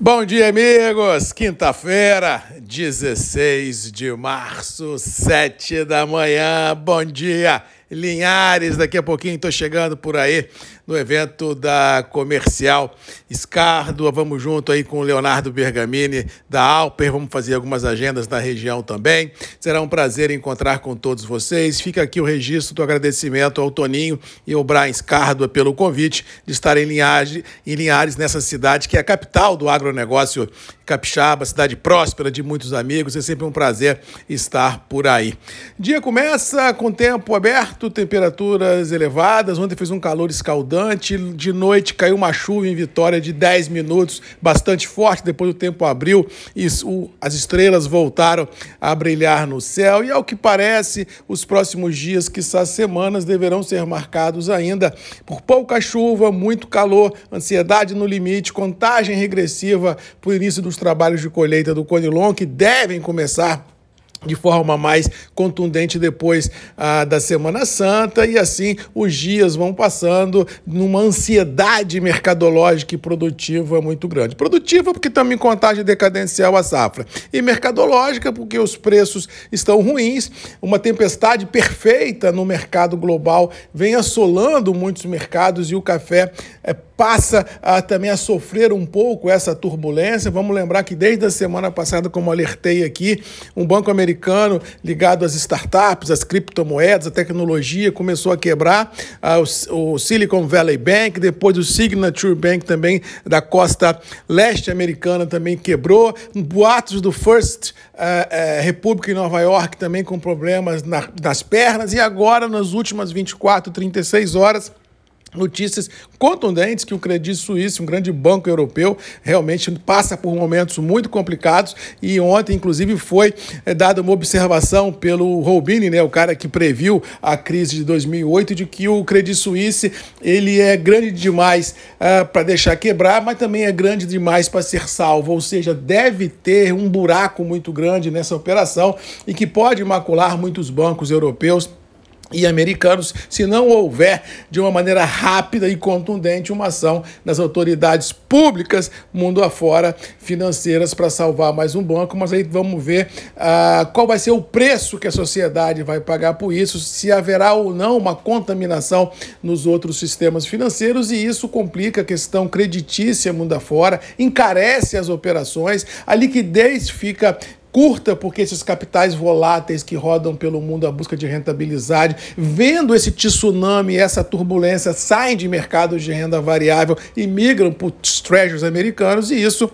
Bom dia, amigos! Quinta-feira, 16 de março, 7 da manhã. Bom dia, Linhares. Daqui a pouquinho estou chegando por aí no evento da Comercial Escárdua. Vamos junto aí com o Leonardo Bergamini da Alper. Vamos fazer algumas agendas na região também. Será um prazer encontrar com todos vocês. Fica aqui o registro do agradecimento ao Toninho e ao Brian Escárdua pelo convite de estar em Linhares, em Linhares, nessa cidade que é a capital do agronegócio capixaba, cidade próspera de muitos amigos. É sempre um prazer estar por aí. Dia começa com tempo aberto, temperaturas elevadas. Ontem fez um calor escaldante de noite caiu uma chuva em Vitória de 10 minutos, bastante forte. Depois o tempo abriu e as estrelas voltaram a brilhar no céu. E ao que parece, os próximos dias, quiçá semanas, deverão ser marcados ainda por pouca chuva, muito calor, ansiedade no limite, contagem regressiva para o início dos trabalhos de colheita do Conilon, que devem começar de forma mais contundente depois ah, da Semana Santa. E assim os dias vão passando numa ansiedade mercadológica e produtiva muito grande. Produtiva porque estamos em contagem decadencial a safra. E mercadológica porque os preços estão ruins, uma tempestade perfeita no mercado global vem assolando muitos mercados e o café é passa a, também a sofrer um pouco essa turbulência. Vamos lembrar que desde a semana passada, como alertei aqui, um banco americano ligado às startups, às criptomoedas, à tecnologia, começou a quebrar. Ah, o, o, Silicon Valley Bank, depois o Signature Bank também da costa leste americana também quebrou. Boatos do First uh, uh, Republic em Nova York também com problemas na, nas pernas. E agora, nas últimas 24, 36 horas, notícias contundentes que o Credit Suisse, um grande banco europeu, realmente passa por momentos muito complicados e ontem, inclusive, foi é, dada uma observação pelo Robini, né, o cara que previu a crise de 2008, de que o Credit Suisse ele é grande demais uh, para deixar quebrar, mas também é grande demais para ser salvo, ou seja, deve ter um buraco muito grande nessa operação e que pode macular muitos bancos europeus e americanos se não houver de uma maneira rápida e contundente uma ação das autoridades públicas mundo afora financeiras para salvar mais um banco, mas aí vamos ver uh, qual vai ser o preço que a sociedade vai pagar por isso, se haverá ou não uma contaminação nos outros sistemas financeiros. E isso complica a questão creditícia mundo afora, encarece as operações, a liquidez fica curta, porque esses capitais voláteis que rodam pelo mundo à busca de rentabilidade, vendo esse tsunami, essa turbulência, saem de mercados de renda variável e migram para os treasuries americanos, e isso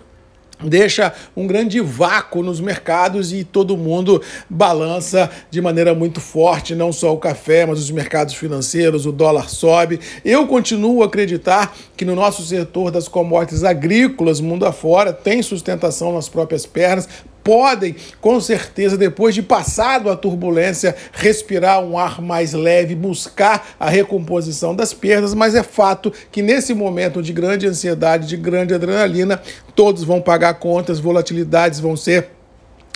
deixa um grande vácuo nos mercados e todo mundo balança de maneira muito forte, não só o café, mas os mercados financeiros, o dólar sobe. Eu continuo a acreditar que no nosso setor das commodities agrícolas, mundo afora, tem sustentação nas próprias pernas, podem, com certeza, depois de passado a turbulência, respirar um ar mais leve, buscar a recomposição das perdas, mas é fato que nesse momento de grande ansiedade, de grande adrenalina, todos vão pagar contas, volatilidades vão ser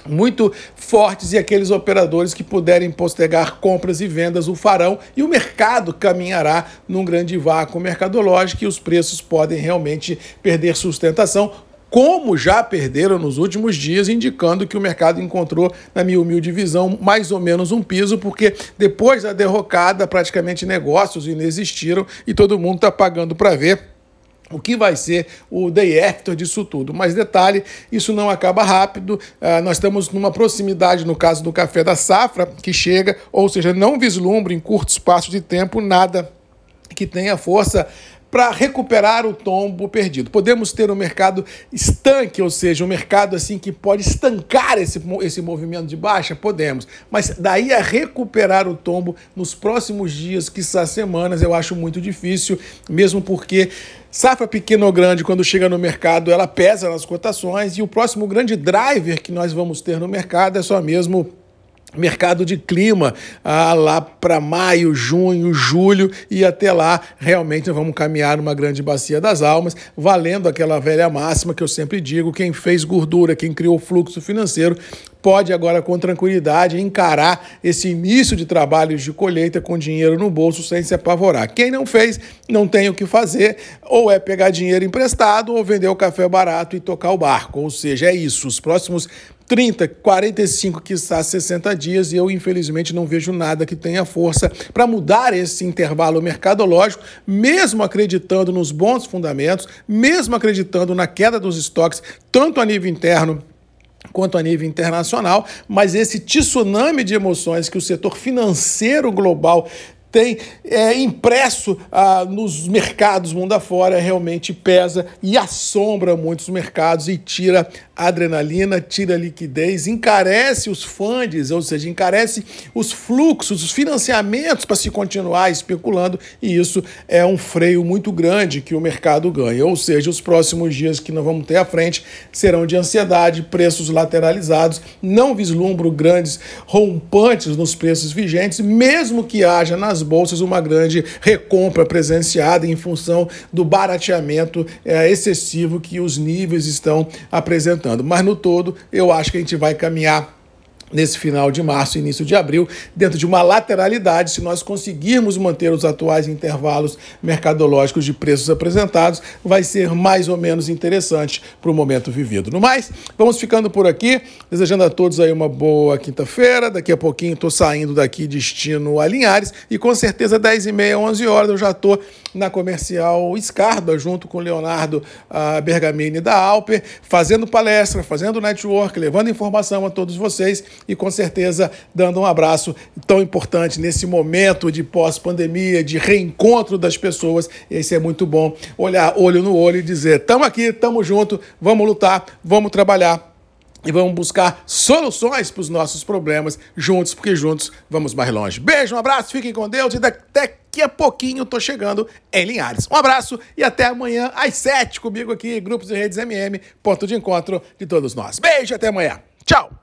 muito fortes e aqueles operadores que puderem postergar compras e vendas o farão e o mercado caminhará num grande vácuo mercadológico e os preços podem realmente perder sustentação, como já perderam nos últimos dias, indicando que o mercado encontrou, na minha humilde visão, mais ou menos um piso, porque depois da derrocada, praticamente negócios inexistiram e todo mundo está pagando para ver o que vai ser o day after disso tudo. Mas detalhe, isso não acaba rápido. Uh, nós estamos numa proximidade, no caso do café da safra, que chega, ou seja, não vislumbre em curto espaço de tempo nada que tenha força para recuperar o tombo perdido. Podemos ter um mercado estanque, ou seja, um mercado assim que pode estancar esse, esse movimento de baixa? Podemos. Mas daí a recuperar o tombo nos próximos dias, quiçá semanas, eu acho muito difícil, mesmo porque safra pequena ou grande, quando chega no mercado, ela pesa nas cotações e o próximo grande driver que nós vamos ter no mercado é só mesmo mercado de clima ah, lá para maio, junho, julho e até lá realmente vamos caminhar numa grande bacia das almas, valendo aquela velha máxima que eu sempre digo: quem fez gordura, quem criou fluxo financeiro, pode agora com tranquilidade encarar esse início de trabalhos de colheita com dinheiro no bolso sem se apavorar. Quem não fez, não tem o que fazer, ou é pegar dinheiro emprestado ou vender o café barato e tocar o barco. Ou seja, é isso. Os próximos 30, 45, quiçá 60 dias, e eu infelizmente não vejo nada que tenha força para mudar esse intervalo mercadológico, mesmo acreditando nos bons fundamentos, mesmo acreditando na queda dos estoques, tanto a nível interno quanto a nível internacional, mas esse tsunami de emoções que o setor financeiro global tem é, impresso ah, nos mercados mundo afora realmente pesa e assombra muitos mercados e tira adrenalina, tira liquidez, encarece os funds, ou seja, encarece os fluxos, os financiamentos para se continuar especulando, e isso é um freio muito grande que o mercado ganha. Ou seja, os próximos dias que nós vamos ter à frente serão de ansiedade, preços lateralizados, não vislumbro grandes rompantes nos preços vigentes, mesmo que haja nas bolsas uma grande recompra presenciada em função do barateamento é, excessivo que os níveis estão apresentando. Mas no todo, eu acho que a gente vai caminhar nesse final de março, início de abril, dentro de uma lateralidade, se nós conseguirmos manter os atuais intervalos mercadológicos de preços apresentados, vai ser mais ou menos interessante para o momento vivido. No mais, vamos ficando por aqui, desejando a todos aí uma boa quinta-feira. Daqui a pouquinho estou saindo daqui destino a Linhares e com certeza 10 e meia, 11 horas eu já estou na comercial Escarda, junto com Leonardo uh, Bergamini da Alper, fazendo palestra, fazendo network, levando informação a todos vocês e com certeza dando um abraço tão importante nesse momento de pós-pandemia, de reencontro das pessoas. Esse é muito bom olhar olho no olho e dizer: estamos aqui, estamos juntos, vamos lutar, vamos trabalhar e vamos buscar soluções para os nossos problemas juntos, porque juntos vamos mais longe. Beijo, um abraço, fiquem com Deus e daqui a pouquinho tô chegando em Linhares. Um abraço e até amanhã às sete comigo aqui, Grupos e Redes MM, ponto de encontro de todos nós. Beijo, até amanhã. Tchau!